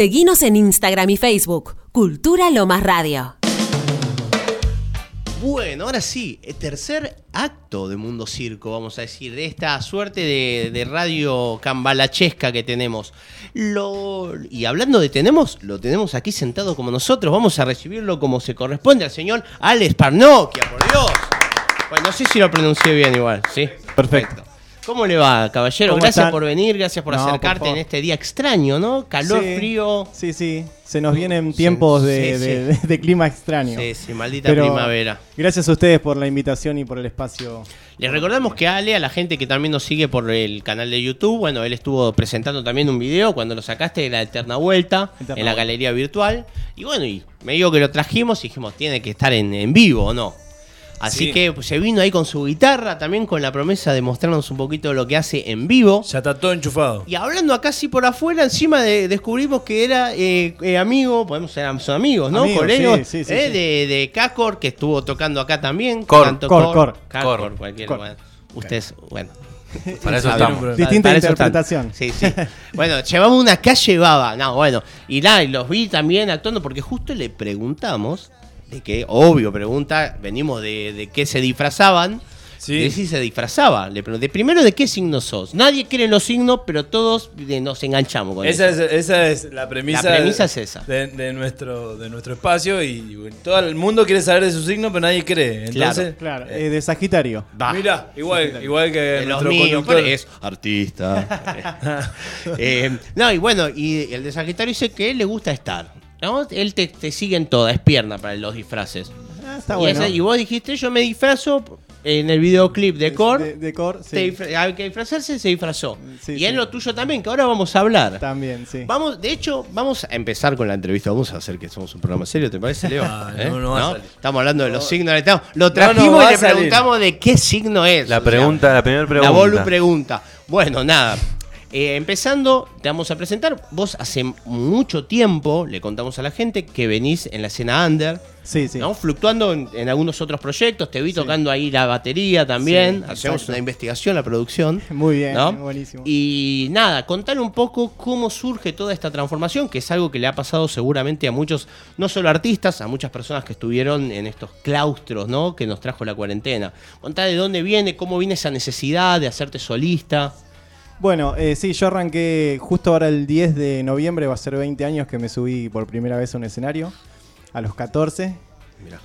Seguinos en Instagram y Facebook, Cultura Lomas Radio. Bueno, ahora sí, el tercer acto de Mundo Circo, vamos a decir, de esta suerte de, de radio cambalachesca que tenemos. Lo, y hablando de tenemos, lo tenemos aquí sentado como nosotros, vamos a recibirlo como se corresponde al señor Alex Parnokia, por Dios. Bueno, no sé si lo pronuncié bien igual, ¿sí? Perfecto. ¿Cómo le va, caballero? ¿Cómo Gracias están? por venir, gracias por No, acercarte en este día extraño, ¿no? Calor, Sí, frío. Sí, sí. Se nos vienen tiempos de, sí, de- sí. de clima extraño. Sí, sí, maldita Pero primavera. Gracias a ustedes por la invitación y por el espacio. Les recordamos que Ale, a la gente que también nos sigue por el canal de YouTube, bueno, él estuvo presentando también un video cuando lo sacaste de la Eterna Vuelta Eterna en la Vuelta. galería virtual. Y bueno, y me digo que lo trajimos y dijimos, tiene que estar en, en vivo, ¿o no? Así Sí. que pues, se vino ahí con su guitarra, también con la promesa de mostrarnos un poquito de lo que hace en vivo. Ya está todo enchufado. Y hablando acá así por afuera, encima de- descubrimos que era eh, eh, amigo, podemos ser son amigos, ¿no? Amigos, Colegas, sí, sí, sí, eh, sí. De, de Cacor, que estuvo tocando acá también. Cor, Tanto Cor, Cor. Cacor, Cor. cualquiera, Cor. bueno. Ustedes, bueno. Para eso estamos. Distinta Para eso interpretación. Sí, sí. Bueno, llevamos una calle baba. No, bueno. Y nada, y los vi también actuando porque justo le preguntamos, de que, obvio, pregunta, venimos de, de qué se disfrazaban. Sí. De si se disfrazaba. Le pregunté, primero, ¿de qué signo sos? Nadie cree en los signos, pero todos eh, nos enganchamos con Esa eso. es, esa es la premisa, La premisa es esa. De, de nuestro, de nuestro espacio y bueno, todo el mundo quiere saber de su signo, pero nadie cree. Entonces, Claro, eh, eh, de Sagitario. Va. mira, igual, igual que de los nuestro míos, conductor. pero es artista. Eh, no, y bueno, y el de Sagitario dice que él le gusta estar. ¿No? Él te, te sigue en toda, es pierna para los disfraces. Ah, está y, bueno. ese- y vos dijiste, yo me disfrazo en el videoclip de Core. De, de Cor, sí. disfra- hay que disfrazarse, se disfrazó. Sí, y sí. en lo tuyo también, que ahora vamos a hablar. También, sí. Vamos, de hecho, vamos a empezar con la entrevista. Vamos a hacer que somos un programa serio, ¿te parece, Leo? Ah, ¿Eh? no, no va a salir. Estamos hablando de los signos. estamos- Lo no trajimos va y a le salir. preguntamos de qué signo es. La o sea, pregunta, la primera pregunta. la Bolu pregunta. Bueno, nada. Eh, empezando, te vamos a presentar. Vos hace mucho tiempo le contamos a la gente que venís en la escena under, Sí, sí. ¿no? fluctuando en, en algunos otros proyectos. Te vi tocando ahí la batería también. Sí, Hacemos una investigación, la producción. Muy bien, ¿no? buenísimo. Y nada, contar un poco cómo surge toda esta transformación, que es algo que le ha pasado seguramente a muchos, no solo artistas, a muchas personas que estuvieron en estos claustros, ¿no? Que nos trajo la cuarentena. Contá de dónde viene, cómo viene esa necesidad de hacerte solista. Bueno, eh, sí, yo arranqué justo ahora el 10 de noviembre, va a ser 20 años que me subí por primera vez a un escenario, a los 14.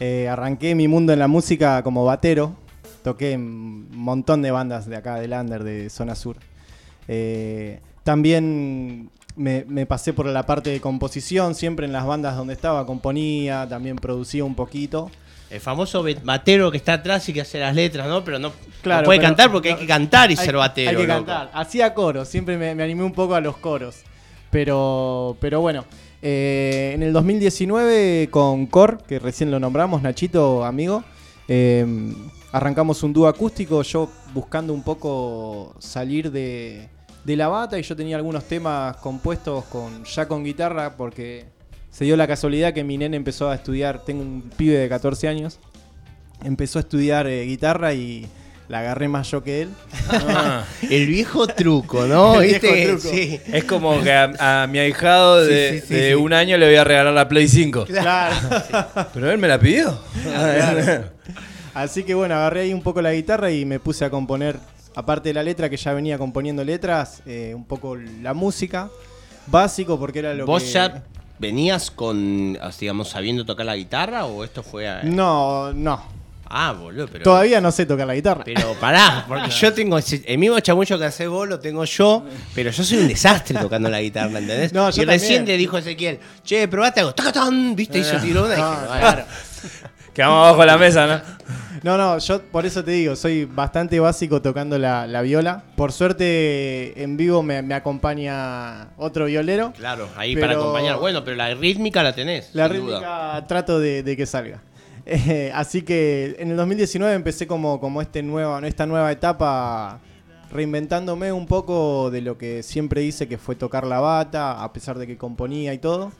Eh, arranqué mi mundo en la música como batero, toqué un montón de bandas de acá, del Under, de Zona Sur. Eh, también me, me pasé por la parte de composición, siempre en las bandas donde estaba componía, también producía un poquito. El famoso batero que está atrás y que hace las letras, ¿no? Pero no, Claro, no puede pero- cantar porque hay que cantar y Hay- ser batero. Hay que loco. cantar. Hacía coros, siempre me, me animé un poco a los coros. Pero, pero bueno, eh, en el 2019 con Cor, que recién lo nombramos, Nachito, amigo, eh, arrancamos un dúo acústico, yo buscando un poco salir de, de la bata y yo tenía algunos temas compuestos con ya con guitarra porque se dio la casualidad que mi nene empezó a estudiar, tengo un pibe de 14 años, empezó a estudiar eh, guitarra y la agarré más yo que él. Ah, El viejo truco, ¿no? El ¿Viste? viejo truco. Sí. es como que a, a mi ahijado de, Sí, sí, sí, de sí. un año le voy a regalar la Play 5. Claro. Pero él me la pidió. Así que bueno, agarré ahí un poco la guitarra y me puse a componer, aparte de la letra que ya venía componiendo letras, eh, un poco la música. Básico porque era lo ¿Vos que... ya venías con, digamos, sabiendo tocar la guitarra o esto fue a... No, no. Ah, boludo, pero... Todavía no sé tocar la guitarra. Pero pará, porque yo tengo ese- el mismo chamullo que hace vos lo tengo yo, pero yo soy un desastre tocando la guitarra, ¿entendés? No, yo y recién también. le dijo Ezequiel, che, probate algo, tacatán, viste, y yo tiró una y dije, Ah. Quedamos abajo de la mesa, ¿no? No, no, yo por eso te digo, soy bastante básico tocando la, la viola. Por suerte en vivo me, me acompaña otro violero. Claro, ahí Pero- para acompañar. Bueno, pero la rítmica la tenés. La sin duda. rítmica trato de, de que salga. Eh, así que en el 2019 empecé como, como este nueva, esta nueva etapa reinventándome un poco de lo que siempre hice, que fue tocar la bata, a pesar de que componía y todo.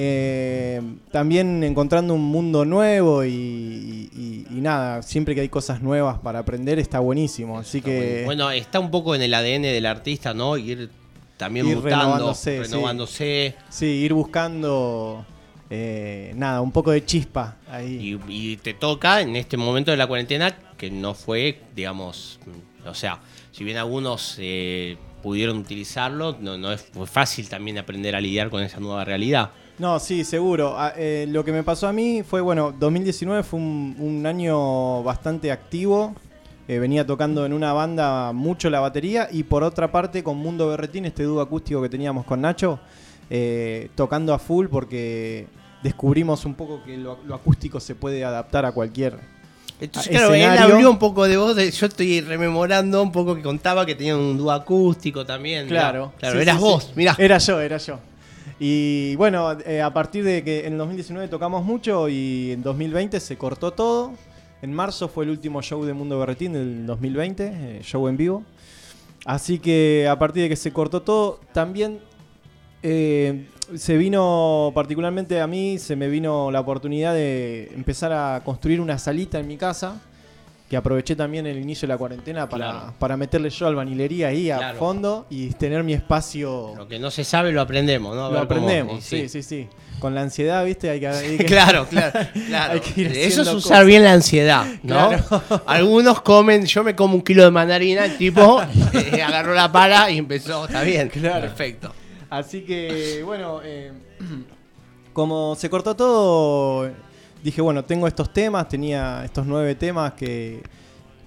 Eh, también encontrando un mundo nuevo y, y- y- y nada, siempre que hay cosas nuevas para aprender está buenísimo. Así que... Bueno, está un poco en el ADN del artista, ¿no? Ir también Ir mutando, renovándose, sí. renovándose. Sí, ir buscando eh, nada, un poco de chispa ahí. Y, y te toca en este momento de la cuarentena que no fue, digamos, o sea, si bien algunos eh, pudieron utilizarlo, no, no es, fue fácil también aprender a lidiar con esa nueva realidad. No, sí, seguro. Ah, eh, lo que me pasó a mí fue, bueno, 2019 fue un, un año bastante activo. Eh, venía tocando en una banda mucho la batería y por otra parte con Mundo Berretín, este dúo acústico que teníamos con Nacho, eh, tocando a full porque descubrimos un poco que lo, lo acústico se puede adaptar a cualquier Entonces, claro, él escenario. habló un poco de vos, de- yo estoy rememorando un poco que contaba que tenían un dúo acústico también. Claro. Claro, Sí, eras sí, vos, sí. mirá. Era yo, era yo. Y bueno, eh, a partir de que en el 2019 tocamos mucho y en 2020 se cortó todo. En marzo fue el último show de Mundo Berretín del 2020, eh, show en vivo. Así que a partir de que se cortó todo, también eh, se vino, particularmente a mí, se me vino la oportunidad de empezar a construir una salita en mi casa. Que aproveché también el inicio de la cuarentena para, Claro. para meterle yo albañilería ahí a Claro. fondo y tener mi espacio. Lo que no se sabe lo aprendemos, ¿no? A Lo cómo- aprendemos, sí, sí, sí. Con la ansiedad, ¿viste? Hay que. hay que- Claro, claro, claro. Hay que ir Eso es usar cosas. bien la ansiedad, ¿no? Algunos comen, yo me como un kilo de mandarina, el tipo eh, agarró la pala y empezó, está bien, Claro. perfecto. Así que, bueno, eh, como se cortó todo, dije, bueno, tengo estos temas, tenía estos nueve temas que,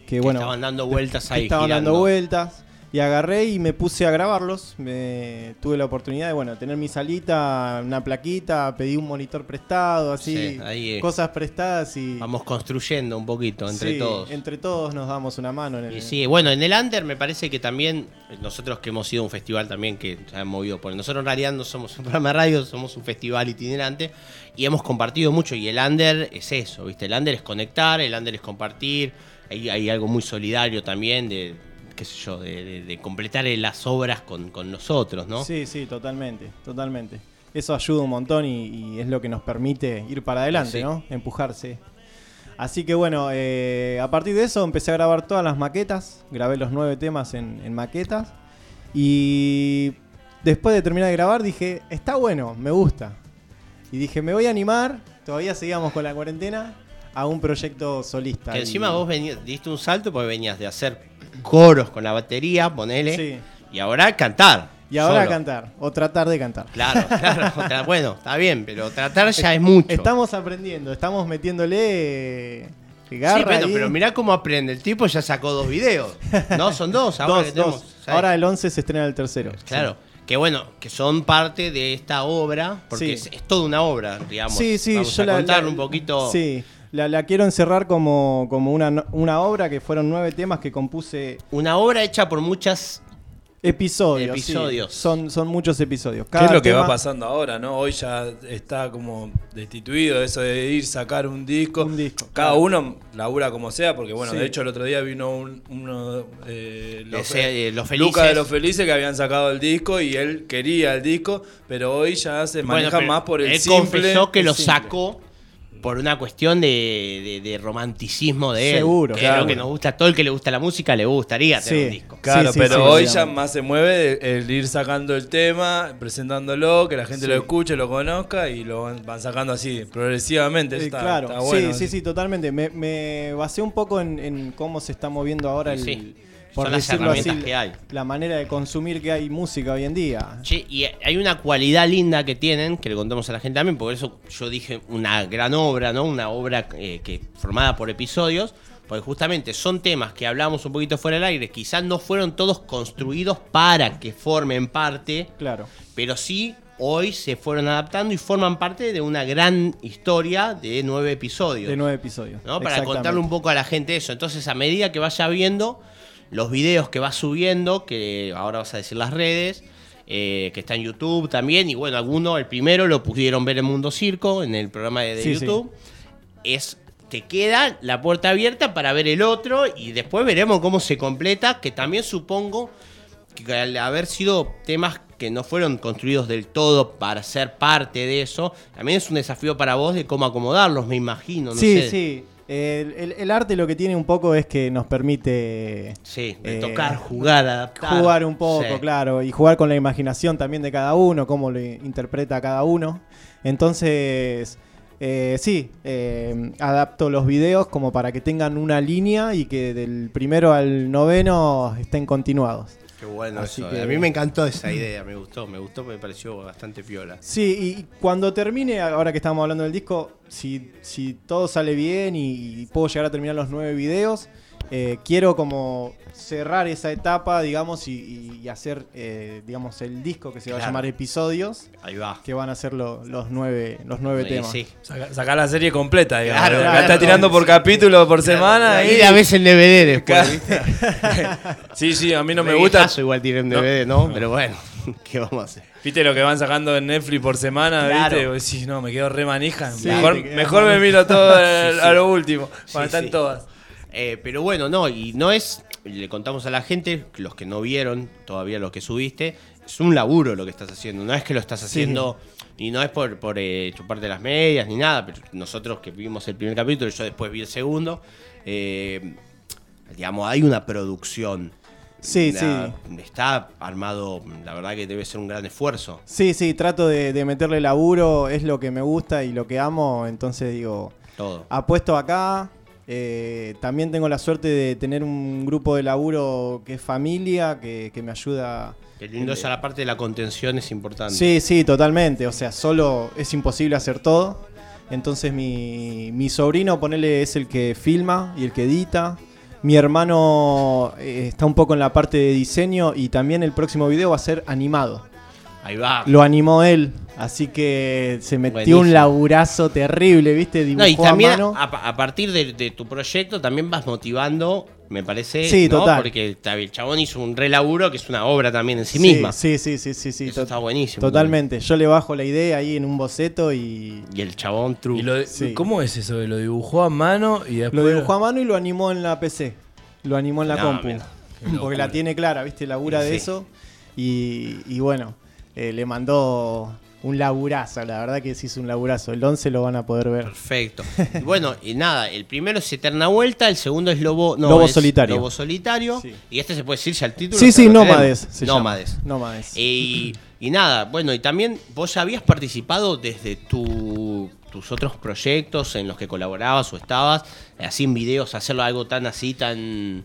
que Que bueno, estaban dando vueltas ahí, estaban girando. dando vueltas. Y agarré y me puse a grabarlos. Me, tuve la oportunidad de, bueno, tener mi salita, una plaquita, pedí un monitor prestado, así, Sí, ahí, cosas prestadas y... Vamos construyendo un poquito entre Sí, todos. Entre todos nos damos una mano. En el, Y sí, bueno, en el Under me parece que también, nosotros que hemos ido a un festival también que se ha movido por. Nosotros en realidad no somos un programa de radio, somos un festival itinerante y hemos compartido mucho. Y el Under es eso, ¿viste? El Under es conectar, el Under es compartir. Hay, hay algo muy solidario también de, qué sé yo, de, de- de completar las obras con, con nosotros, ¿no? Sí, sí, totalmente, totalmente. Eso ayuda un montón y, y es lo que nos permite ir para adelante, Sí. ¿no? Empujarse. Así que bueno, eh, a partir de eso empecé a grabar todas las maquetas, grabé los nueve temas en, en maquetas y después de terminar de grabar dije, está bueno, me gusta. Y dije, me voy a animar, todavía seguíamos con la cuarentena, a un proyecto solista. Que Y- encima vos venías, diste un salto porque venías de hacer coros con la batería, ponele, Sí. y ahora cantar. Y ahora solo. cantar, o tratar de cantar. Claro, claro. bueno, está bien, pero tratar ya es mucho. Estamos aprendiendo, estamos metiéndole eh, sí, ahí. pero mirá cómo aprende. El tipo ya sacó dos videos. No, son dos. Ahora Dos, que tenemos. dos. Ahora el 11 se estrena el tercero. Claro. Que bueno, que son parte de esta obra, porque Sí. es, es toda una obra, digamos. Sí, sí, Vamos yo a la, contar la- un poquito. Sí, la, la quiero encerrar como, como una, no- una obra que fueron nueve temas que compuse Una obra hecha por muchas. episodios. sí. Episodios. Son, son muchos episodios. ¿Qué es lo que va pasando ahora, no? Hoy ya está como destituido eso de ir sacar un disco. Un disco, Cada claro. uno labura como sea, porque bueno, Sí. de hecho el otro día vino un, uno, eh, los, Ese, eh, Los Felices. Lucas de los Felices que habían sacado el disco y él quería el disco, pero hoy ya se Bueno, maneja más por el él simple. confesó que lo simple. sacó por una cuestión de, de- de romanticismo de él. Seguro, que claro. es lo que nos gusta, todo el que le gusta la música le gustaría tener Sí. un disco. Claro, Sí, sí, pero sí, hoy ya más se mueve el, el ir sacando el tema, presentándolo, que la gente Sí. lo escuche, lo conozca y lo van, van sacando así, progresivamente. Eso Eh, está, claro, está bueno. sí, sí, sí, totalmente. Me, me basé un poco en, en cómo se está moviendo ahora el, sí, por son las así, herramientas que hay. la manera de consumir que hay música hoy en día. Che, y hay una cualidad linda que tienen, que le contamos a la gente también, por eso yo dije una gran obra, ¿no? Una obra eh, que formada por episodios, porque justamente son temas que hablamos un poquito fuera del aire, quizás no fueron todos construidos para que formen parte, Claro. pero sí hoy se fueron adaptando y forman parte de una gran historia de nueve episodios. De nueve episodios. ¿no? Para contarle un poco a la gente eso. Entonces, a medida que vaya viendo los videos que va subiendo, que ahora vas a decir las redes, eh, que está en YouTube también, y bueno, algunos, el primero lo pudieron ver en Mundo Circo, en el programa de, de Sí, sí. YouTube, es te queda la puerta abierta para ver el otro y después veremos cómo se completa, que también supongo que al haber sido temas que no fueron construidos del todo para ser parte de eso, también es un desafío para vos de cómo acomodarlos, me imagino. No sí, sé. sí. El, el- el arte lo que tiene un poco es que nos permite Sí, Eh, tocar, jugar, adaptar. jugar un poco, Sí. claro, y jugar con la imaginación también de cada uno, cómo lo interpreta cada uno. Entonces, eh, sí, eh, adapto los videos como para que tengan una línea y que del primero al noveno estén continuados. Qué bueno Así eso. que- A mí me encantó esa idea, me gustó, me gustó, me pareció bastante piola. Sí, y cuando termine, ahora que estamos hablando del disco, si, si todo sale bien y, puedo llegar a terminar los nueve videos, eh, quiero como cerrar esa etapa, digamos, y, hacer, eh, digamos, el disco que se va a llamar Episodios, Ahí va. que van a ser lo- los nueve, los nueve Sí, temas. sí. Saca, saca la serie completa, digamos. Claro, claro, está tirando por capítulo, por semana. Y- la ves en DVD después, Claro. ¿viste? Sí, sí, a mí no me De gusta. igual tiré en DVD, ¿no? Pero bueno, ¿qué vamos a hacer? ¿Viste lo que van sacando en Netflix por semana? Claro. ¿Viste? Vos decís, no, me quedo re manija. Sí, mejor mejor me miro todo a, Sí, a sí. lo último. Cuando Sí, están sí. todas. Eh, pero bueno, no, y no es, le contamos a la gente, los que no vieron todavía lo que subiste, es un laburo lo que estás haciendo, no es que lo estás haciendo y no es por, por eh, chuparte las medias ni nada, pero nosotros que vimos el primer capítulo, yo después vi el segundo, eh, digamos, hay una producción. Sí, La- Está armado, la verdad que debe ser un gran esfuerzo. Sí, sí, trato de, de meterle laburo, es lo que me gusta y lo que amo, entonces digo, Todo. apuesto acá. Eh, también tengo la suerte de tener un grupo de laburo que es familia, que, que me ayuda. Qué lindo, esa la parte de la contención es importante. Sí, sí, totalmente. O sea, solo es imposible hacer todo. Entonces mi, mi sobrino, ponele, es el que filma y el que edita. Mi hermano eh, está un poco en la parte de diseño y también el próximo video va a ser animado. Ahí va. Lo animó él, así que se metió Buenísimo. un laburazo terrible, ¿viste? Dibujó No, y también a mano. a, a partir de, de tu proyecto también vas motivando, me parece, Sí, ¿no? total. Porque el chabón hizo un re laburo que es una obra también en sí, misma. Sí, sí, sí, sí, sí. Eso está buenísimo. Totalmente. Yo le bajo la idea ahí en un boceto y Y el chabón true. ¿Y lo- Sí. ¿Cómo es eso? ¿Lo dibujó a mano y después lo dibujó a mano y lo animó en la PC. Lo animó en la No, compu. mira, Porque la tiene clara, ¿viste? Labura de eso. Y, y bueno, eh, le mandó un laburazo. La verdad que sí es un laburazo. El 11 lo van a poder ver. Perfecto. Y bueno, y nada, el primero es Eterna Vuelta, el segundo es Lobo, no, Lobo es Solitario. Lobo Solitario. Sí. Y este se puede decir ya el título. Sí, sí, Nómades. Nómades. Nómades. Y, y nada, bueno, y también vos ya habías participado desde tu- tus otros proyectos en los que colaborabas o estabas, eh, así en videos, hacerlo algo tan así, tan...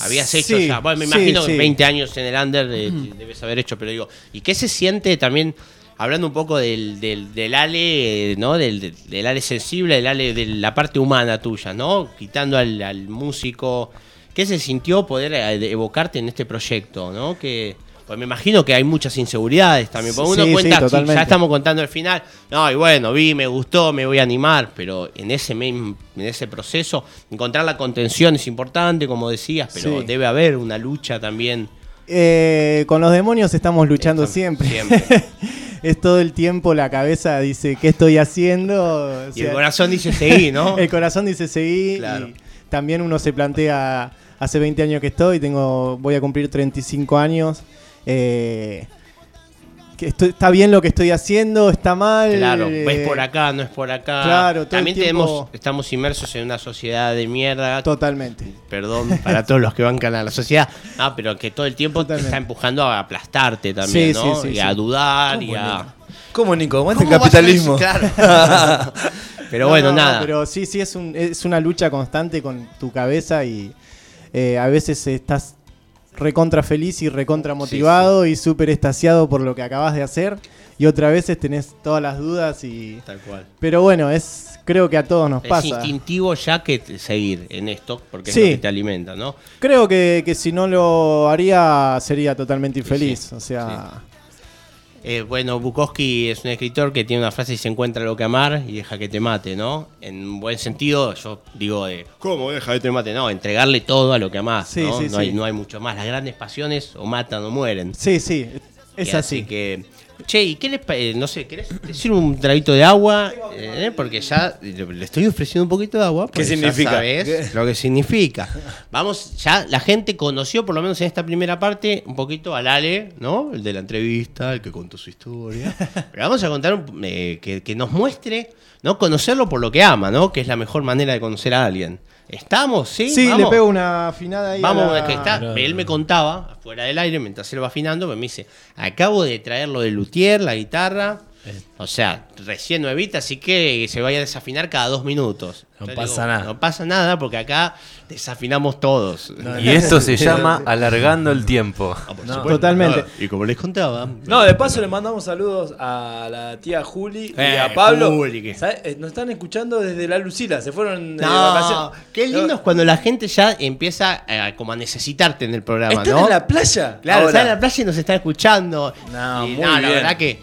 Habías hecho Sí, ya, bueno, me sí, imagino que sí. 20 años en el under debes haber hecho, pero digo, ¿y qué se siente también, hablando un poco del, del, del Ale, eh, ¿no? Del, del, del Ale sensible, del Ale de la parte humana tuya, ¿no? Quitando al, al músico, ¿qué se sintió poder eh, evocarte en este proyecto, ¿no? Que... Pues me imagino que hay muchas inseguridades también. Porque uno sí, cuenta, ya estamos contando el final. No, y bueno, vi, me gustó, me voy a animar. Pero en ese en ese proceso, encontrar la contención es importante, como decías, pero Sí. debe haber una lucha también. Eh, con los demonios estamos luchando Estamos- siempre. siempre. es todo el tiempo la cabeza dice, ¿qué estoy haciendo? O Y el corazón dice seguí, ¿no? El corazón dice seguir. Claro. Y también uno se plantea, hace 20 años que estoy, tengo, voy a cumplir 35 años. Eh, que estoy- está bien lo que estoy haciendo, está mal. Claro, eh, ves por acá, no es por acá. Claro, todo el También tiempo- tenemos, estamos inmersos en una sociedad de mierda. Totalmente. Perdón para todos los que bancan a la sociedad. Ah, pero que todo el tiempo te está empujando a aplastarte también, Sí, ¿no? sí, sí, y a dudar y ¿Cómo, a. Nico? ¿Cómo, Nico? El ¿Cómo vas a capitalismo. Claro. pero No, bueno, no, nada. Pero sí, sí, es, un- es una lucha constante con tu cabeza y eh, a veces estás recontra feliz y recontra motivado y súper estasiado por lo que acabas de hacer y otras veces tenés todas las dudas y... Tal cual. Pero bueno, es creo que a todos nos Es pasa. instintivo ya que seguir en esto, porque Sí. es lo que te alimenta, ¿no? Creo que, que si no lo haría sería totalmente infeliz. o sea, Eh, bueno, Bukowski es un escritor que tiene una frase y se encuentra lo que amar y deja que te mate, ¿no? En un buen sentido, yo digo de, ¿cómo deja que te mate? No, entregarle todo a lo que amás, Sí, ¿no? sí, no, Hay, no hay mucho más. Las grandes pasiones o matan o mueren. sí, sí, es Y así. que, Che, ¿y qué les parece? No sé, ¿querés decir un traguito de agua? Eh, porque ya le estoy ofreciendo un poquito de agua. ya significa? sabés ¿Qué? lo que significa. Vamos, ya la gente conoció, por lo menos en esta primera parte, un poquito al Ale, ¿no? El de la entrevista, el que contó su historia. Pero vamos a contar un- eh, que, que nos muestre, ¿no? Conocerlo por lo que ama, ¿no? Que es la mejor manera de conocer a alguien. ¿Estamos? Sí, Sí, ¿Vamos? le pego una afinada ahí. a Vamos, la- que está. Él me contaba, afuera del aire, mientras él va afinando, me dice, acabo de traer lo de luthier, la guitarra. O sea, recién nuevita, así que se vaya a desafinar cada dos minutos. No pasa nada. No pasa nada porque acá desafinamos todos. Y esto se llama alargando el tiempo. Ah, No. Totalmente. No, y como les contaba. No, de paso le mandamos saludos a la tía Juli y Eh, a Pablo. Juli. Eh, Nos están escuchando desde la Lucila, se fueron de vacaciones. qué lindo es cuando la gente ya empieza eh, como a necesitarte en el programa, ¿Están ¿no? en la playa? Claro, Ahora. está en la playa y nos está escuchando. No, Y muy no, la verdad que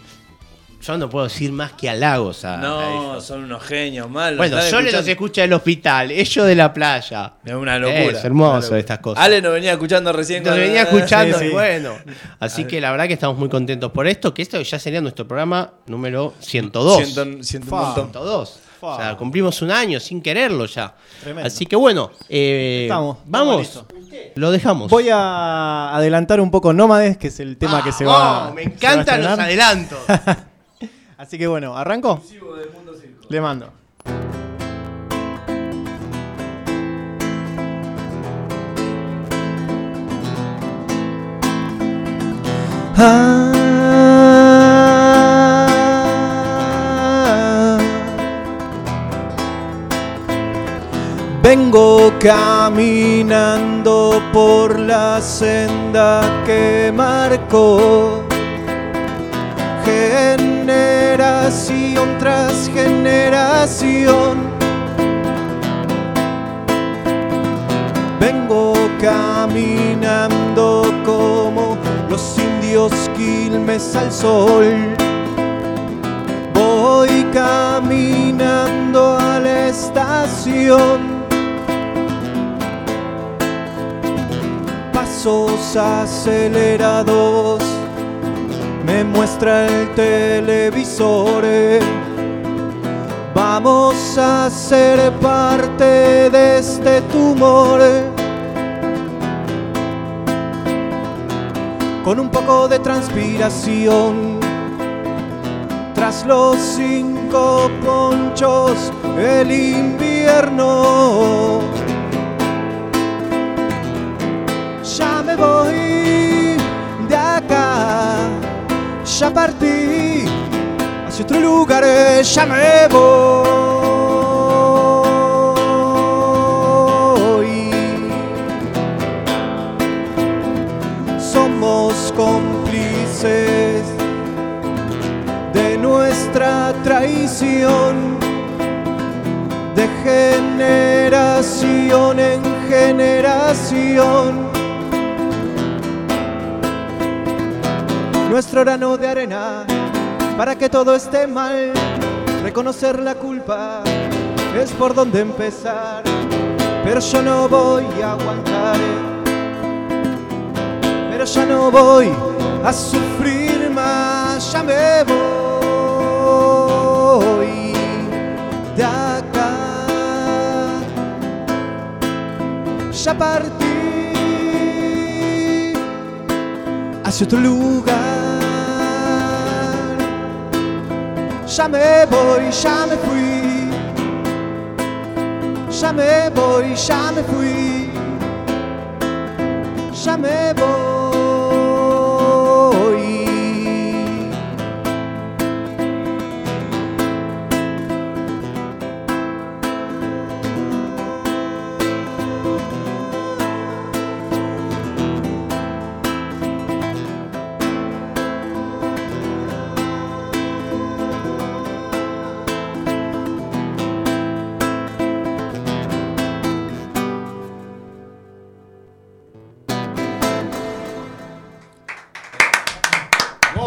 yo no puedo decir más que halagos a, No, son unos genios, mal. Bueno, yo les los escucha del hospital, ellos de la playa. Es una locura. Es hermoso locura. estas cosas. Ale nos venía escuchando recién. Nos venía escuchando Sí, y sí. bueno. Así que la verdad que estamos muy contentos por esto, que esto ya sería nuestro programa número 102. Siento, siento Fa. un montón. 102. Fa. O sea, cumplimos un año sin quererlo ya. Tremendo. Así que bueno, eh, Estamos, vamos. estamos Lo dejamos. Voy a adelantar un poco Nómades, que es el tema que se va. Ah, oh, me se va a encantan los adelantos. Así que bueno, ¿arranco? Le mando. Ah. Vengo caminando por la senda que marcó generación tras generación. Vengo caminando como los indios quilmes al sol. Voy caminando a la estación. Pasos acelerados me muestra el televisor. Vamos a ser parte de este tumor. Con un poco de transpiración. Tras los cinco ponchos, el invierno. Ya me voy ya partí hacia otro lugar, eh, ya me voy. Somos cómplices de nuestra traición, de generación en generación. Nuestro grano de arena para que todo esté mal. Reconocer la culpa es por donde empezar, pero yo no voy a aguantar. Pero ya no voy a sufrir más, ya me voy de acá. Ya partí hacia otro lugar. Ya me voy, ya me fui. Ya me voy, ya me fui. Ya me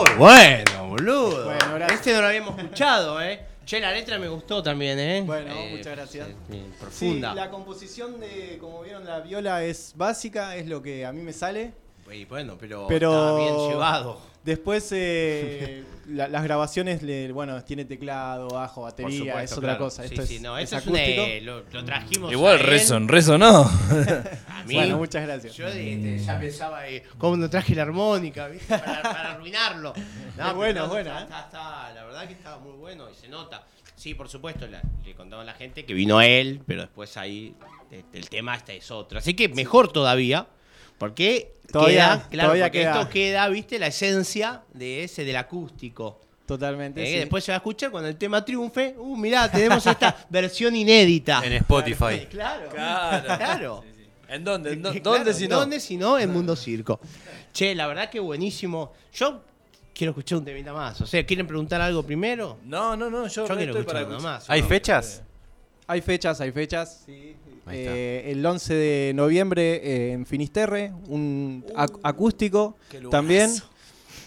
Muy bueno, boludo. Bueno, gracias. este no lo habíamos escuchado, ¿eh? Che, la letra me gustó también, ¿eh? Bueno, Eh, muchas gracias. eh, Sí, profunda. la composición de, como vieron, la viola es básica, es lo que a mí me sale. Y bueno, pero, Pero- está bien llevado. Después, eh, la- las grabaciones, le- bueno, tiene teclado, bajo, Por batería, supuesto, es otra claro. cosa. Sí, Esto sí, es, no, es esto es un, acústico. eh, lo, lo trajimos. Igual a él. rezo, rezo no. A mí, Bueno, muchas gracias. Yo de- de- ya pensaba, eh, ¿cómo no traje la armónica? ¿viste? Para, para arruinarlo. Pero bueno, bueno, está- ¿eh? está- está- la verdad que estaba muy bueno y se nota. Sí, por supuesto, la- le contaba a la gente que vino él, pero después ahí eh, el tema este es otro. Así que mejor todavía, porque Todavía- queda, claro, todavía porque queda. esto queda, viste, la esencia de ese del acústico. Totalmente. Eh, sí. Después se va a escuchar cuando el tema triunfe. Uh, mirá, tenemos esta versión inédita. En Spotify. Claro, Claro. claro. ¿En dónde? ¿En dó- Claro, ¿Dónde si no? ¿Dónde si no? En Mundo Circo. Che, la verdad que buenísimo. Yo quiero escuchar un temita más. O sea, ¿quieren preguntar algo primero? No, no, no, yo, Yo re quiero estoy escuchar para uno escuchar. más. ¿Hay No, fechas? Hay fechas, hay fechas. Está. Eh, el 11 de noviembre eh, en Finisterre, un ac- acústico también.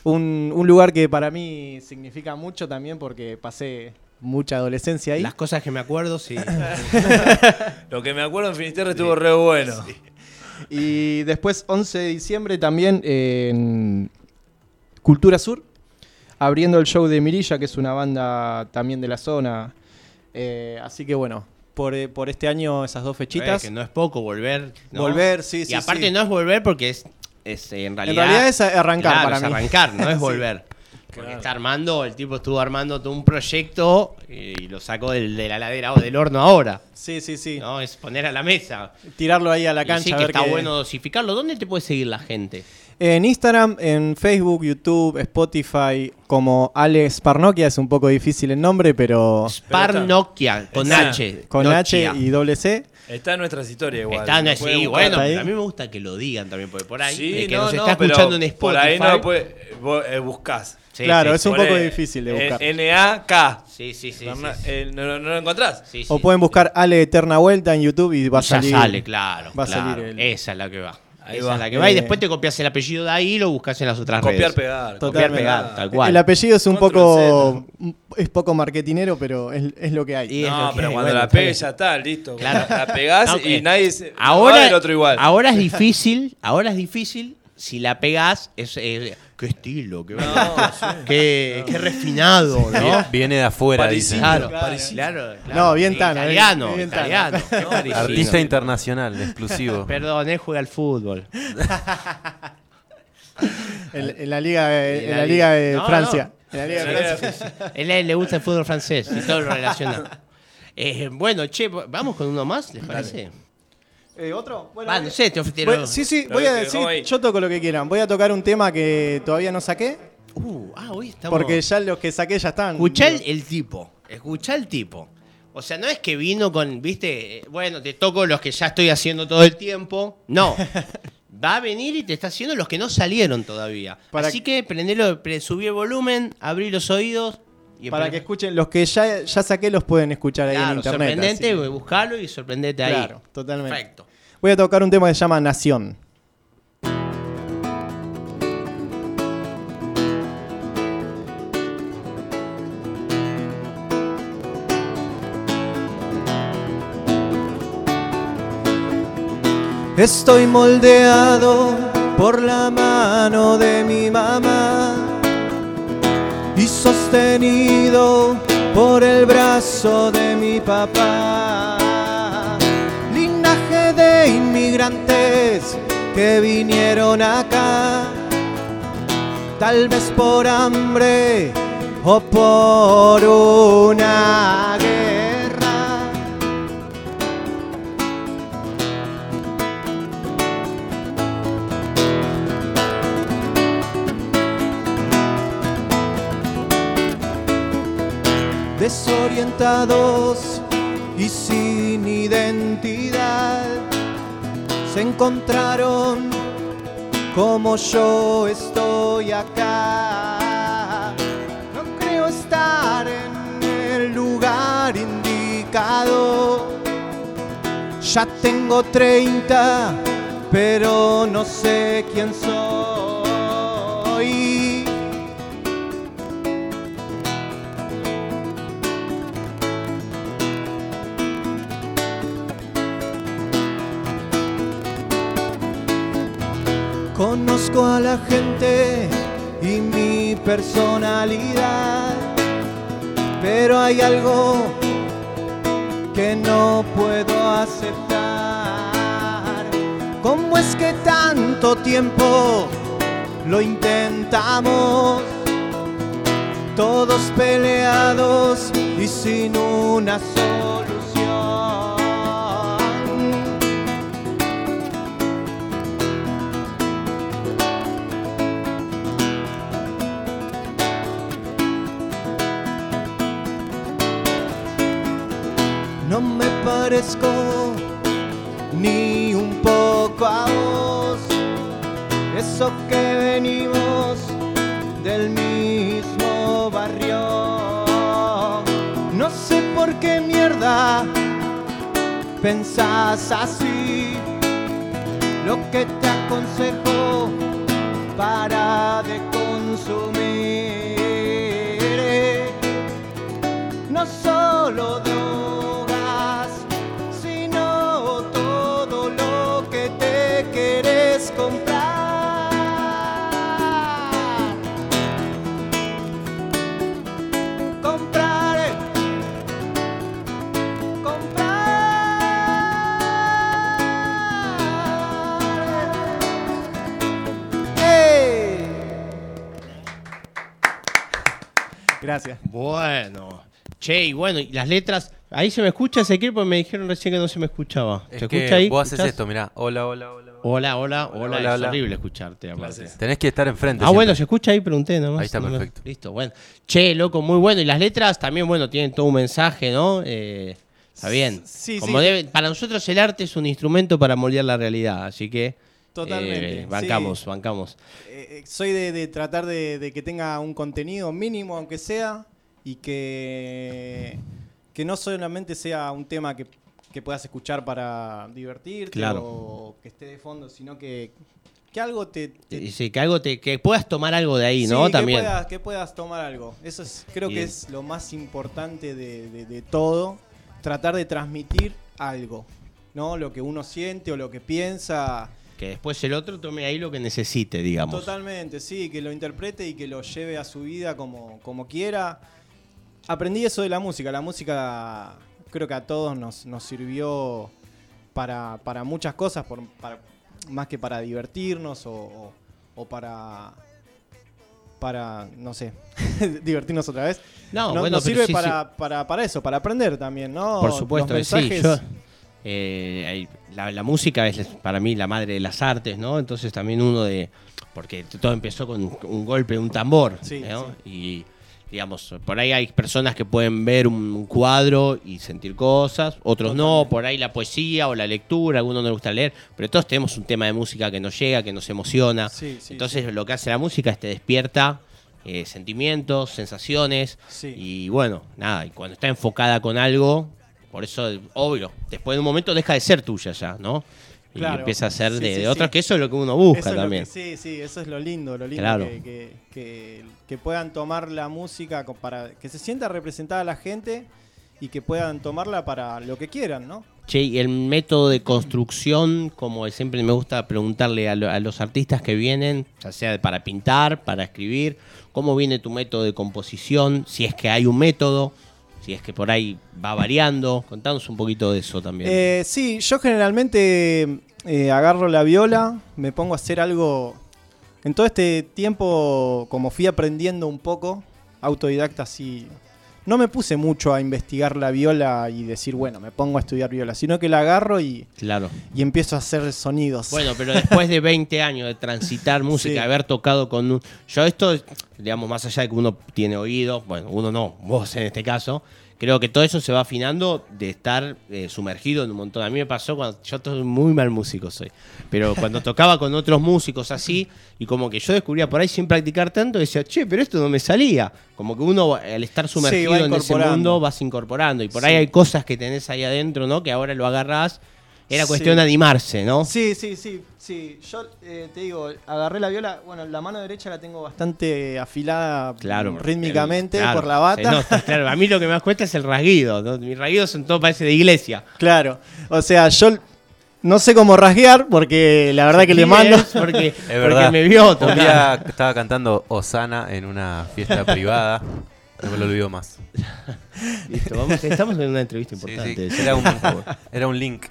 Un, un lugar que para mí significa mucho también porque pasé mucha adolescencia ahí. Las cosas que me acuerdo, sí. Lo que me acuerdo en Finisterre estuvo re bueno. Y después 11 de diciembre también en Cultura Sur, abriendo el show de Mirilla, que es una banda también de la zona. Eh, así que bueno, por, eh, por este año esas dos Eh, fechitas. que no es poco volver. ¿no? Volver, sí, Y sí. aparte sí. no es volver porque es, es eh, en En realidad... realidad es arrancar Claro, para es mí. arrancar, no es Sí. volver. Porque está armando, el tipo estuvo armando todo un proyecto y lo sacó del- de la ladera o del horno ahora. Sí, sí, sí. ¿no? Es poner a la mesa. Tirarlo ahí a la Y cancha. sí a que está bueno dosificarlo. ¿Dónde te puede seguir la gente? En Instagram, en Facebook, YouTube, Spotify, como Alex Parnokia, es un poco difícil el nombre, pero Sparnokia, con. H. con Nokia. H y doble C. Está en nuestras historias igual. Está, pueden buscar. bueno, ahí. a mí me gusta que lo digan también, porque por ahí, Sí, el que no, nos no, está escuchando en Spotify. Por ahí no puede, vos, eh, buscás. Sí, Claro, sí, es un poco difícil de eh, buscar. N-A-K. Sí, sí, sí. Sí. eh, ¿no, no- no lo encontrás? Sí, O sí. pueden buscar Ale Eterna Vuelta en YouTube y va a Ya salir. sale, claro. va a claro. salir el- Esa es la que va. Ahí Esa va. es la que va. Y Eh, después te copias el apellido de ahí y lo buscas en las otras Copiar, redes. pegar. Copiar, pegar, tal cual. El apellido es un Control poco es poco marketinero, pero es, es lo que hay. Y es No, pero hay, cuando bueno, la bien. ya está, listo. Claro. La pegás No, y nadie se. Ahora, no va el otro igual. ahora es difícil, ahora es difícil. Si la pegás, es, eh, qué estilo, qué, qué, qué refinado, ¿no? Vie- Viene de afuera, dice. Parisino. Claro, Claro. claro, claro. No, bien Sí, Tano, eh, Italiano, bien italiano. Artista internacional, exclusivo. Perdón, él juega al fútbol. En, en la liga de, En en la la liga de No, Francia. no. En la liga de Sí. Francia. Él, le gusta el fútbol francés y todo lo relaciona. Eh, bueno, che, vamos con uno más, ¿les parece? Eh, ¿Otro? Bueno, Va, voy- no sé, te ofrecieron. voy- sí, sí, Lo voy a decir, ahí. yo toco lo que quieran. Voy a tocar un tema que todavía no saqué, Uh, ah, hoy estamos. porque ya los que saqué ya están. Escuchá el, el tipo, escuchá el tipo. O sea, no es que vino con, viste, eh, bueno, te toco los que ya estoy haciendo todo el tiempo. No. Va a venir y te está haciendo los que no salieron todavía. Para Así que prendelo, pre- subí el volumen, abrí los oídos y Para que escuchen, los que ya, ya saqué los pueden escuchar ahí en internet. sorprendente, así buscalo y sorprendete ahí. Claro, totalmente. Perfecto. Voy a tocar un tema que se llama Nación. Estoy moldeado por la mano de mi mamá sostenido por el brazo de mi papá. Linaje de inmigrantes que vinieron acá, tal vez por hambre o por una guerra. Desorientados y sin identidad, se encontraron como yo estoy acá. No creo estar en el lugar indicado. Ya tengo 30, pero no sé quién soy. Conozco a la gente y mi personalidad, pero hay algo que no puedo aceptar. ¿Cómo es que tanto tiempo lo intentamos? Todos peleados y sin una solución. No me parezco ni un poco a vos. Eso que venimos del mismo barrio. No sé por qué mierda pensás así. Lo que te aconsejo para de consumir. No solo drogas, Gracias. Bueno. Che, y bueno, y las letras. Ahí se me escucha, Ezequiel, porque me dijeron recién que no se me escuchaba. Es ¿Se que escucha ahí? vos haces ¿Escuchás? esto, mirá. Hola, hola, hola. Hola, hola, hola. Hola, es hola. horrible escucharte, aparte. Tenés que estar enfrente. Ah, siempre. bueno, se escucha ahí, pregunté nomás. Ahí está, No me- perfecto. Listo, bueno. Che, loco, muy bueno. Y las letras también, bueno, tienen todo un mensaje, ¿no? Eh, está bien. Sí, Como sí. debe- para nosotros el arte es un instrumento para moldear la realidad, así que... Totalmente, eh, bancamos, sí. bancamos. Eh, eh, soy de, de tratar de, de que tenga un contenido mínimo, aunque sea, y que, que no solamente sea un tema que, que puedas escuchar para divertirte Claro. o que esté de fondo, sino que, que algo te... te- Y sí, que, algo te, que puedas tomar algo de ahí, sí, ¿no? que También. puedas, que puedas tomar algo. Eso es, creo Bien. que es lo más importante de, de- de todo, tratar de transmitir algo, ¿no? Lo que uno siente o lo que piensa. Que después el otro tome ahí lo que necesite, digamos. Totalmente, sí, que lo interprete y que lo lleve a su vida como, como quiera. Aprendí eso de la música. La música creo que a todos nos, nos sirvió para, para muchas cosas, por, para- más que para divertirnos o, o- o para, para, no sé, divertirnos otra vez. No, No- bueno, nos sirve sí, sí. para, Para, para eso, para aprender también, ¿no? Por supuesto Los sí. Yo, eh, la, la música es para mí la madre de las artes, ¿no? Entonces también uno de... Porque todo empezó con un golpe de un tambor, Sí, ¿no? Y digamos, por ahí hay personas que pueden ver un cuadro y sentir cosas, otros no, por ahí la poesía o la lectura, a algunos no les gusta leer, pero todos tenemos un tema de música que nos llega, que nos emociona. Sí, Entonces lo que hace la música es te despierta eh, sentimientos, sensaciones, y bueno, nada, y cuando está enfocada con algo, por eso, obvio, después de un momento deja de ser tuya ya, ¿no? Y Claro. empieza a ser Sí, de, sí, de otros, sí. que eso es lo que uno busca Eso también. que- sí, sí, eso es lo lindo, lo lindo Claro. que, que- que- que puedan tomar la música para que se sienta representada la gente y que puedan tomarla para lo que quieran, ¿no? Che, y el método de construcción, como siempre me gusta preguntarle a, lo- a los artistas que vienen, ya sea para pintar, para escribir, ¿cómo viene tu método de composición? Si es que hay un método, si es que por ahí va variando. Contanos un poquito de eso también. Eh, sí, yo generalmente eh, agarro la viola, me pongo a hacer algo. En todo este tiempo, como fui aprendiendo un poco, autodidacta así. No me puse mucho a investigar la viola y decir, bueno, me pongo a estudiar viola, sino que la agarro y, claro. y empiezo a hacer sonidos. Bueno, pero después de 20 años de transitar música, Sí. haber tocado con un... Yo esto, digamos, más allá de que uno tiene oído, bueno, uno no, vos en este caso, creo que todo eso se va afinando de estar eh, sumergido en un montón. A mí me pasó cuando yo soy muy mal músico soy, pero cuando tocaba con otros músicos así, y como que yo descubría por ahí sin practicar tanto, decía, che, pero esto no me salía. Como que uno al estar sumergido en ese mundo vas incorporando, y por Sí. ahí hay cosas que tenés ahí adentro, ¿no? Que ahora lo agarrás. Era Sí. cuestión de animarse, ¿no? Sí, sí, sí, sí. Yo eh, te digo, agarré la viola, bueno, la mano derecha la tengo bastante afilada Claro, rítmicamente el- claro, por la bata. se nota, claro. A mí lo que más cuesta es el rasguido. ¿no? Mis rasguidos son todo parece de iglesia. Claro, o sea, yo No sé cómo rasguear porque la verdad que le mando. Es Porque, Es porque verdad. me vio Un tocar. día estaba cantando Osana en una fiesta privada. No me lo olvido más. Listo, vamos, estamos en una entrevista Sí, importante. sí. Era, un, era un link.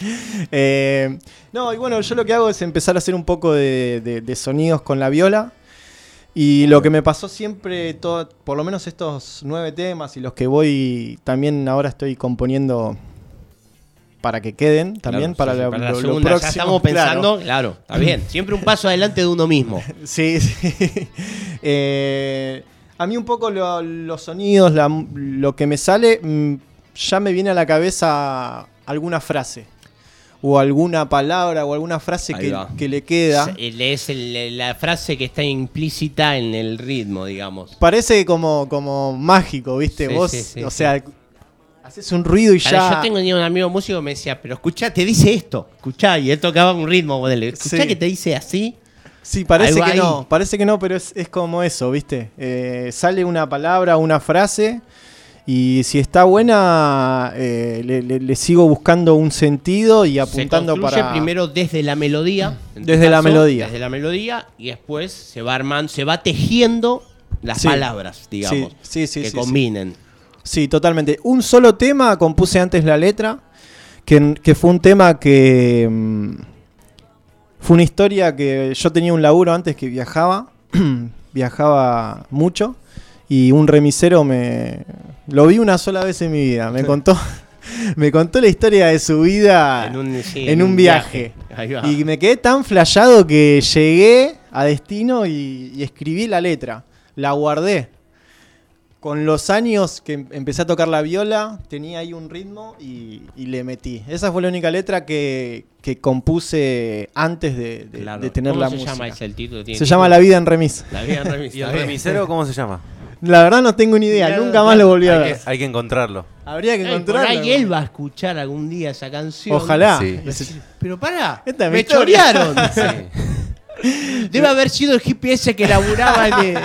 Eh, no, y bueno, yo lo que hago es empezar a hacer un poco de, de- de sonidos con la viola. Y lo que me pasó siempre, todo, por lo menos estos nueve temas y los que voy también ahora estoy componiendo para que queden también Claro, para, sí, la, para la lo- lo segunda. Ya estamos claro. pensando, claro. está bien. Siempre un paso adelante de uno mismo. Sí, sí. Eh, a mí un poco lo- los sonidos, la- lo que me sale, mm, ya me viene a la cabeza alguna frase. O alguna palabra o alguna frase que, que le queda. Es, el- la frase que está implícita en el ritmo, digamos. Parece como, como mágico, ¿viste? Sí, Vos, sí, sí, o sí. sea, haces un ruido y Claro, ya. Yo tengo un amigo músico que me decía, pero escuchá, te dice esto. Escuchá, y él tocaba un ritmo, ponele. Escuchá Sí. que te dice así. Sí, parece que ahí. no, parece que no, pero es, es como eso, ¿viste? Eh, sale una palabra, una frase, y si está buena, eh, le, le- le sigo buscando un sentido y apuntando se para. primero desde la melodía. Desde la melodía. Desde la melodía, y después se va armando, se va tejiendo las Sí. palabras, digamos. Sí, sí, sí, que combinen. Sí, totalmente. Un solo tema compuse antes la letra, que, que fue un tema que... mm, fue una historia que yo tenía un laburo antes que viajaba, viajaba mucho, y un remisero me... Lo vi una sola vez en mi vida, me contó... Me contó la historia de su vida En un, sí, en un viaje. Ahí va. Y me quedé tan flayado que llegué a destino y, y escribí la letra. La guardé. Con los años que em- empecé a tocar la viola, tenía ahí un ritmo y, y le metí. Esa fue la única letra que, que compuse antes de, de- Claro. de tener ¿Cómo la se música. llama ese el título? ¿Tiene Se título? llama La vida en remis. La vida en remis. ¿Y el remisero cómo se llama? La verdad no tengo ni idea, Claro, nunca más lo volví a Hay ver. que, hay que encontrarlo. Habría que Ay, por encontrarlo. ahí él va a escuchar algún día esa canción. Ojalá. Sí. Pero pará, Esta me historia. chorearon. Debe haber sido el hippie ese que laburaba en el...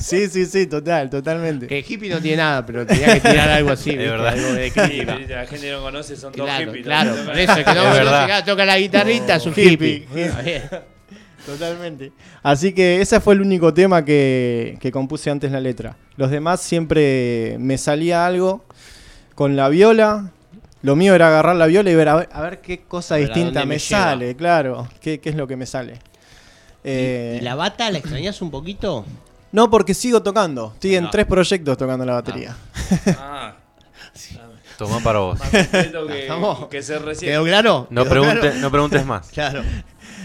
Sí, sí, sí, total, totalmente. Que hippie no tiene nada, pero tenía que tirar algo así. ¿viste? verdad. Algo de Sí, la gente no conoce, son todos Claro, hippies. claro, ¿no? por eso que no, Es no verdad. toca la guitarrita, es un Hippie, hippie. Totalmente. Así que ese fue el único tema que, que compuse antes la letra. Los demás siempre me salía algo con la viola. Lo mío era agarrar la viola y ver a ver, a ver qué cosa distinta me, sale, claro. ¿Qué, qué es lo que me sale? Eh, ¿Y la bata la extrañas un poquito? No, porque sigo tocando. Estoy en Ah. tres proyectos tocando la batería. Ah, Tomá para vos. más completo que, ser recién. ¿Quedó claro? No, ¿Quedó pregunte- claro? no preguntes más. Claro.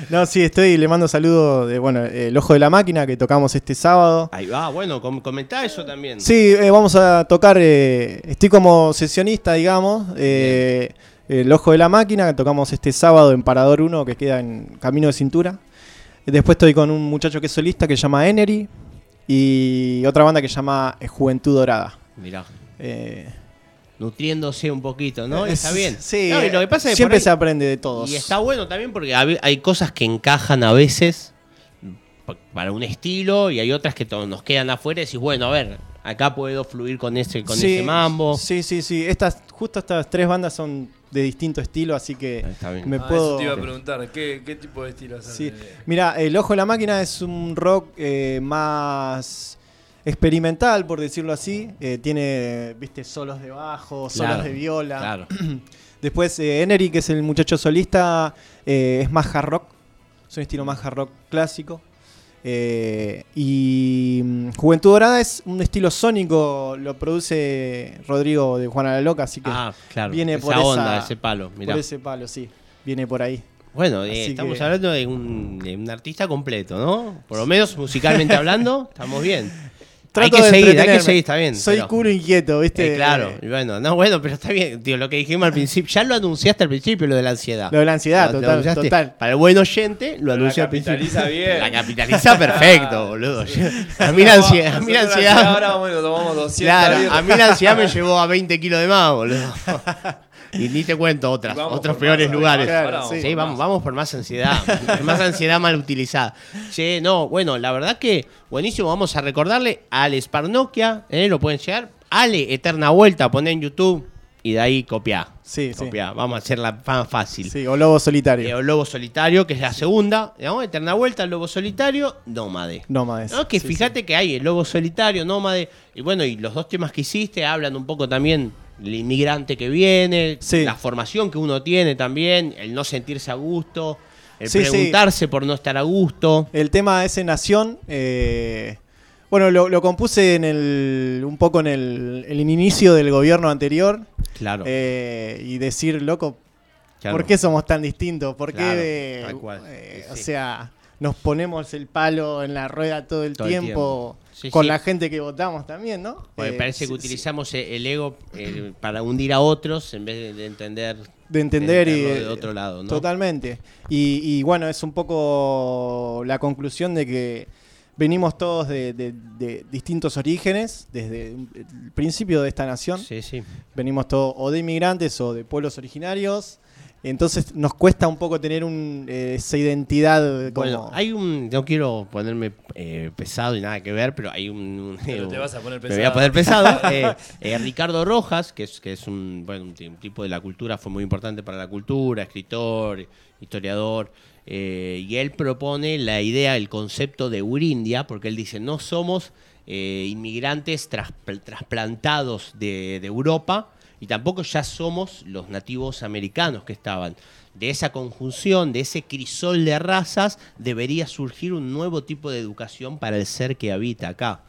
No, sí, estoy, le mando saludos de, bueno, El Ojo de la Máquina que tocamos este sábado. Ahí va, bueno, com- comentá eso también. Sí, eh, vamos a tocar, eh, estoy como sesionista, digamos, eh, El Ojo de la Máquina, que tocamos este sábado en Parador 1, que queda en Camino de Cintura. Después estoy con un muchacho que es solista, que se llama Enery, y otra banda que se llama Juventud Dorada. Mirá. Eh, Nutriéndose un poquito, ¿no? es- Está bien. Sí, No, y lo que pasa es que siempre se aprende de todos. Y está bueno también porque hay cosas que encajan a veces pa- para un estilo y hay otras que nos quedan afuera y decís, bueno, a ver, acá puedo fluir con ese, con Sí, ese mambo. Sí, sí, sí. Estas, justo estas tres bandas son de distinto estilo, así que Está bien. me Ah, puedo... Eso te iba a preguntar, ¿qué, qué tipo de estilo haces? Sí. Mira, El Ojo de la Máquina es un rock eh, más experimental, por decirlo así. Eh, tiene, viste, solos de bajo, solos Claro, de viola. Claro. Después, eh, Enery, que es el muchacho solista, eh, es más hard rock. Es un estilo más hard rock clásico. Eh, y mm, Juventud Dorada es un estilo sónico, lo produce Rodrigo de Juana la Loca, así que Ah, claro. viene esa por esa- onda, ese palo. Mirá. por ese palo, sí, viene por ahí. Bueno, eh, estamos que- hablando de un, de un artista completo, ¿no? Por lo menos musicalmente hablando, estamos bien. Hay que de seguir, hay que seguir, está bien. Soy pero- culo inquieto, ¿viste? Eh, claro, y bueno, no, bueno, pero está bien, tío, lo que dijimos al principio, ya lo anunciaste al principio, lo de la ansiedad. Lo de la ansiedad, Lo- total, total. Para el buen oyente, lo la anuncié al principio. capitaliza bien. La capitaliza perfecto, boludo. A mí la ansiedad, a mí la ansiedad, Ahora vamos y nos tomamos 200 claro, a mí la ansiedad me llevó a 20 kilos de más, boludo. Y ni te cuento otras, vamos otros peores más, lugares. Claro, Sí, sí. vamos, vamos por más ansiedad. más ansiedad mal utilizada. Che, no, bueno, la verdad que buenísimo. Vamos a recordarle a Ale Sparnokia, ¿eh? lo pueden llegar. Ale Eterna Vuelta, poné en YouTube y de ahí copiá. Sí, sí. Copiá, Vamos a hacerla más fácil. Sí, o lobo solitario. Eh, o Lobo Solitario, que es la segunda. ¿no? Eterna Vuelta, Lobo Solitario, Nómade. Nómades. No, que Sí, fíjate que hay el Lobo Solitario, Nómade. Y bueno, y los dos temas que hiciste hablan un poco también del inmigrante que viene, Sí. la formación que uno tiene también, el no sentirse a gusto, el Sí, sí. preguntarse por no estar a gusto. El tema ese Nación, eh, bueno, lo, lo compuse en el, un poco en el, el inicio del gobierno anterior Claro. eh, y decir, loco, claro. ¿por qué somos tan distintos? ¿Por Claro, qué, eh, tal cual, eh, sí, o sea, nos ponemos el palo en la rueda todo el Todo el tiempo. Sí, con sí. la gente que votamos también, ¿no? Porque Eh, parece que sí, utilizamos e- el ego eh, para hundir a otros en vez de, de entender, de entender y de otro lado, ¿no? Totalmente. Y, y bueno, es un poco la conclusión de que venimos todos de, de- de distintos orígenes, desde el principio de esta nación. Sí, sí. Venimos todos o de inmigrantes o de pueblos originarios. Entonces nos cuesta un poco tener un, eh, esa identidad como... Bueno, hay un. No quiero ponerme eh, pesado y nada que ver, pero hay un. un- Pero te vas a poner Me voy a pesado. poner pesado. Eh, eh, Ricardo Rojas, que es, que es un, bueno, un, ti- un tipo de la cultura, fue muy importante para la cultura, escritor, historiador. eh, y él propone la idea, el concepto de Urindia, porque él dice: no somos eh, inmigrantes tras- trasplantados de, de Europa y tampoco ya somos los nativos americanos que estaban. De esa conjunción, de ese crisol de razas, debería surgir un nuevo tipo de educación para el ser que habita acá.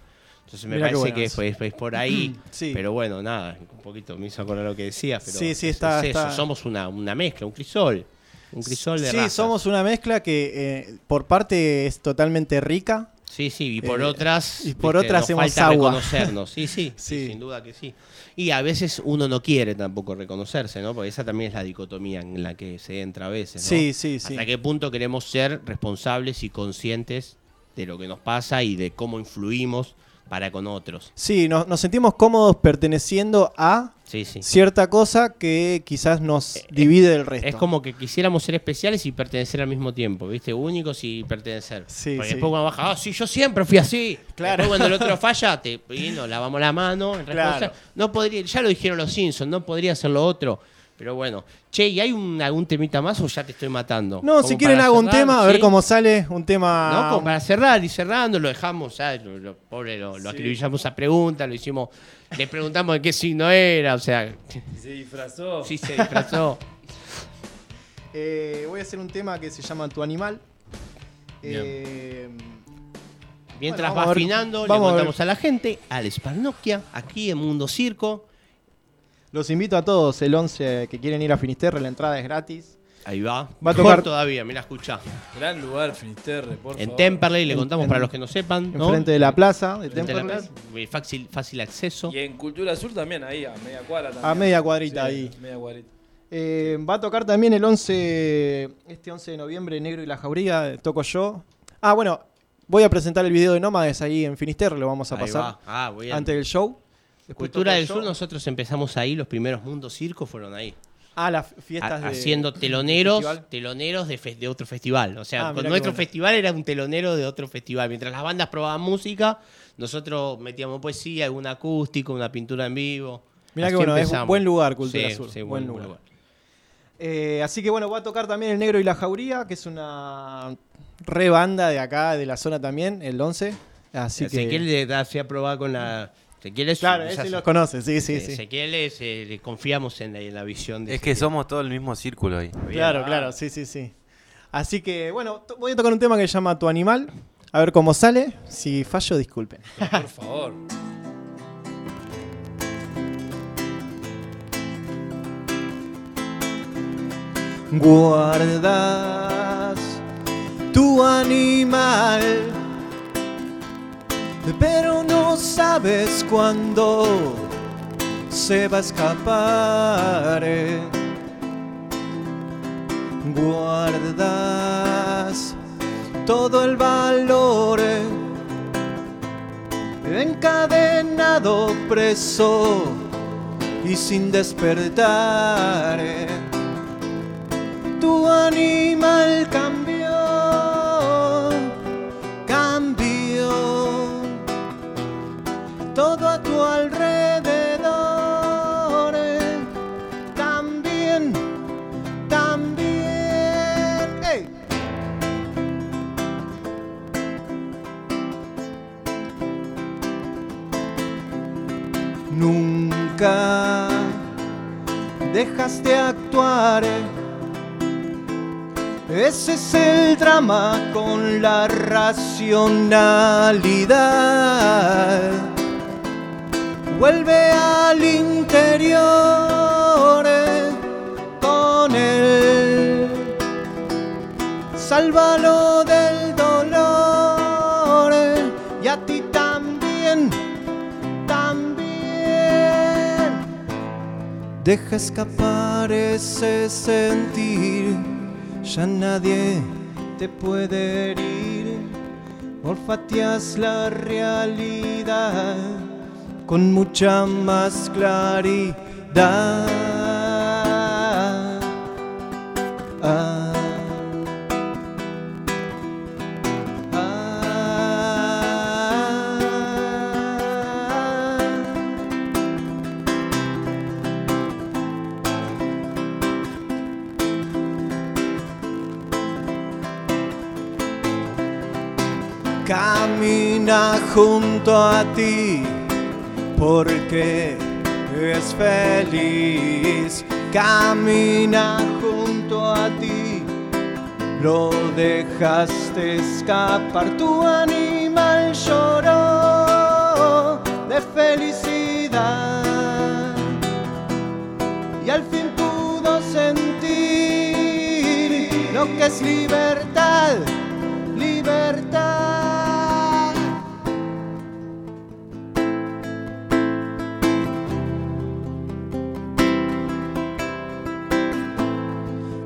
Entonces me Mirá parece que fue por ahí. Sí. Pero bueno, nada, un poquito me hizo acordar lo que decía. Pero Sí, sí, es- está- es eso, Somos una, una mezcla, un crisol. Un crisol de sí, razas. somos una mezcla que eh, por parte es totalmente rica. Sí, sí, y por Eh, otras. y por viste, otras nos hacemos falta agua. reconocernos. Sí, sí, sí, Sí. sin duda que sí. Y a veces uno no quiere tampoco reconocerse, ¿no? Porque esa también es la dicotomía en la que se entra a veces. ¿no? Sí, sí, sí. ¿Hasta qué punto queremos ser responsables y conscientes de lo que nos pasa y de cómo influimos para con otros? Sí, nos, nos sentimos cómodos perteneciendo a Sí, sí. cierta cosa que quizás nos divide del resto. Es como que quisiéramos ser especiales y pertenecer al mismo tiempo, ¿viste? Únicos y pertenecer. Sí, Porque después uno baja, ah, sí, yo siempre fui así. Claro. Después cuando el otro falla, te, y nos lavamos la mano. en Claro. No podría, ya lo dijeron los Simpsons, no podría ser lo otro. Pero bueno, che, ¿y hay un, algún temita más o ya te estoy matando? No, si quieren hago un tema, a ver ¿sí? cómo sale. Un tema... No, como para cerrar y cerrando, lo dejamos, ¿sabes? Lo, lo- pobre, lo, lo a preguntas, lo hicimos, le preguntamos de qué signo era, o sea, Se disfrazó. sí se disfrazó. Eh, voy a hacer un tema que se llama Tu Animal. Bien. Eh, Mientras Bueno, va afinando, le a contamos a, la gente, Alex Parnokia, aquí en Mundo Circo. Los invito a todos el 11 que quieren ir a Finisterre, la entrada es gratis. Ahí va. Va a Mejor tocar- todavía, mira, escucha. Gran lugar, Finisterre, por En favor. Temperley, le contamos en- para los que no sepan, ¿no? Enfrente de la plaza de a la Temperley. plaza, fácil, fácil acceso. Y en Cultura Sur también, ahí, a media cuadra también. A media cuadrita ahí. Media cuadrita. Eh, va a tocar también el 11, este 11 de noviembre, Negro y la Jauría, toco yo. Ah, bueno, voy a presentar el video de Nómades ahí en Finisterre, lo vamos a Ahí pasar va. Ah, muy bien. antes del show. Cultura del yo. Sur, nosotros empezamos ahí, los primeros Mundo Circo fueron ahí. Ah, las fiestas de haciendo teloneros, teloneros de, fe- de otro festival. O sea, Ah, con nuestro bueno. festival era un telonero de otro festival. Mientras las bandas probaban música, nosotros metíamos poesía, algún acústico, una pintura en vivo. Mirá Así que bueno, es un buen lugar, Cultura Sí, Sur, sí, buen buen lugar. Eh, así que bueno, voy a tocar también el Negro y la Jauría, que es una re banda de acá, de la zona también, el 11. Así que... Ezequiel le da, se ha probado con la. Ezequiel es. Claro, ese se- los conoce, sí, sí, sí. Ezequiel es, eh, le confiamos en la, en la visión de Es que Ezequiel. somos todo el mismo círculo ahí. Claro, Ah. claro, sí, sí, sí. Así que bueno, voy a tocar un tema que se llama Tu Animal, a ver cómo sale. Si fallo, disculpen. Por favor. Guardas tu animal, pero no sabes cuándo se va a escapar. Guardas todo el valor encadenado, preso y sin despertar. Tu animal cambió, todo a tu alrededor. También, también. Nunca dejaste actuar. Ese es el drama con la racionalidad. Vuelve al interior eh, con él. Sálvalo del dolor eh, y a ti también, también. Deja escapar ese sentir, ya nadie te puede herir. Olfateas la realidad con mucha más claridad. Ah. Ah. Camina junto a ti porque es feliz. Camina junto a ti, lo dejaste escapar. Tu animal lloró de felicidad y al fin pudo sentir lo que es libertad, libertad.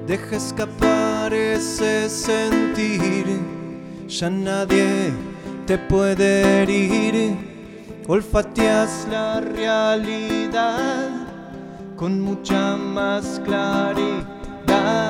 Deja escapar ese sentir, ya nadie te puede herir. Olfateas la realidad con mucha más claridad.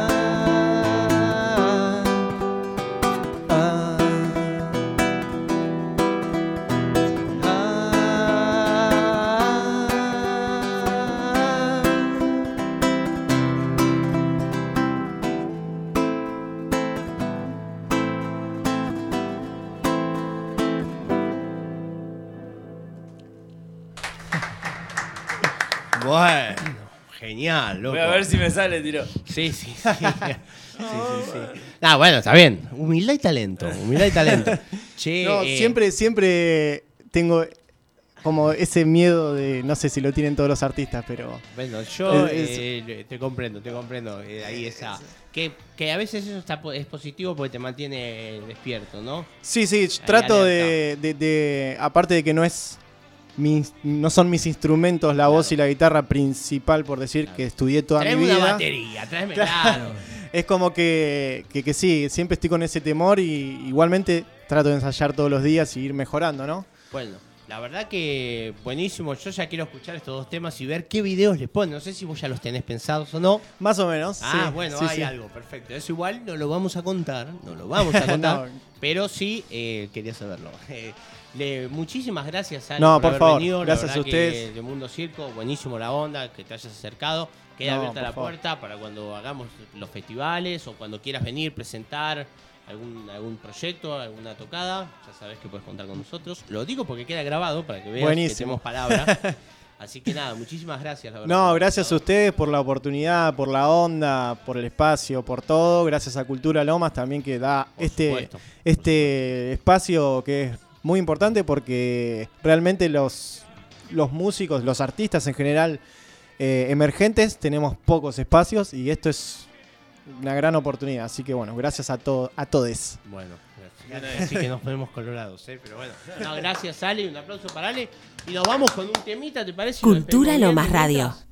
Genial, loco. Voy a ver si me sale, tiro. Sí, sí, sí. sí, sí, sí. Ah, bueno, está bien. Humildad y talento. Humildad y talento. Che, No, eh, siempre, siempre tengo como ese miedo de, no sé si lo tienen todos los artistas, pero Bueno, yo Es- eh, te comprendo, te comprendo. eh, ahí esa. Que, que a veces eso está, es positivo porque te mantiene despierto, ¿no? sí, sí, trato de, de- de- aparte de que no es no son mis instrumentos la voz y la guitarra principal, por decir que estudié toda Traeme mi una vida. batería, tráeme, Claro. claro. Es como que, que, que sí, siempre estoy con ese temor y igualmente trato de ensayar todos los días y ir mejorando, ¿no? Bueno, la verdad que buenísimo. Yo ya quiero escuchar estos dos temas y ver qué videos les ponen. No sé si vos ya los tenés pensados o no. Más o menos. Ah, sí, bueno, sí, hay sí. algo, perfecto. Eso igual no lo vamos a contar, no lo vamos a contar, No. pero sí eh, quería saberlo. Le- muchísimas gracias, Ale, No, por, por haber favor, venido. Gracias a que ustedes. de Mundo Circo, buenísimo la onda, que te hayas acercado. Queda No, abierta la favor. puerta para cuando hagamos los festivales o cuando quieras venir, presentar algún, algún proyecto, alguna tocada. Ya sabes que puedes contar con nosotros. Lo digo porque queda grabado para que veas que Buenísimo. tenemos palabra. Así que nada, muchísimas gracias. La verdad, No, gracias a ustedes por la oportunidad, por la onda, por el espacio, por todo. Gracias a Cultura Lomas también que da Por este, supuesto. este espacio que es muy importante porque realmente los, los músicos, los artistas en general eh, emergentes tenemos pocos espacios y esto es una gran oportunidad. Así que bueno, gracias a, to a todos. Bueno, gracias. así que nos ponemos colorados, ¿eh? Pero bueno. No, gracias, Ale. Un aplauso para Ale. Y nos vamos con un temita, ¿te parece? Cultura Lomas bien, Radio. mientras.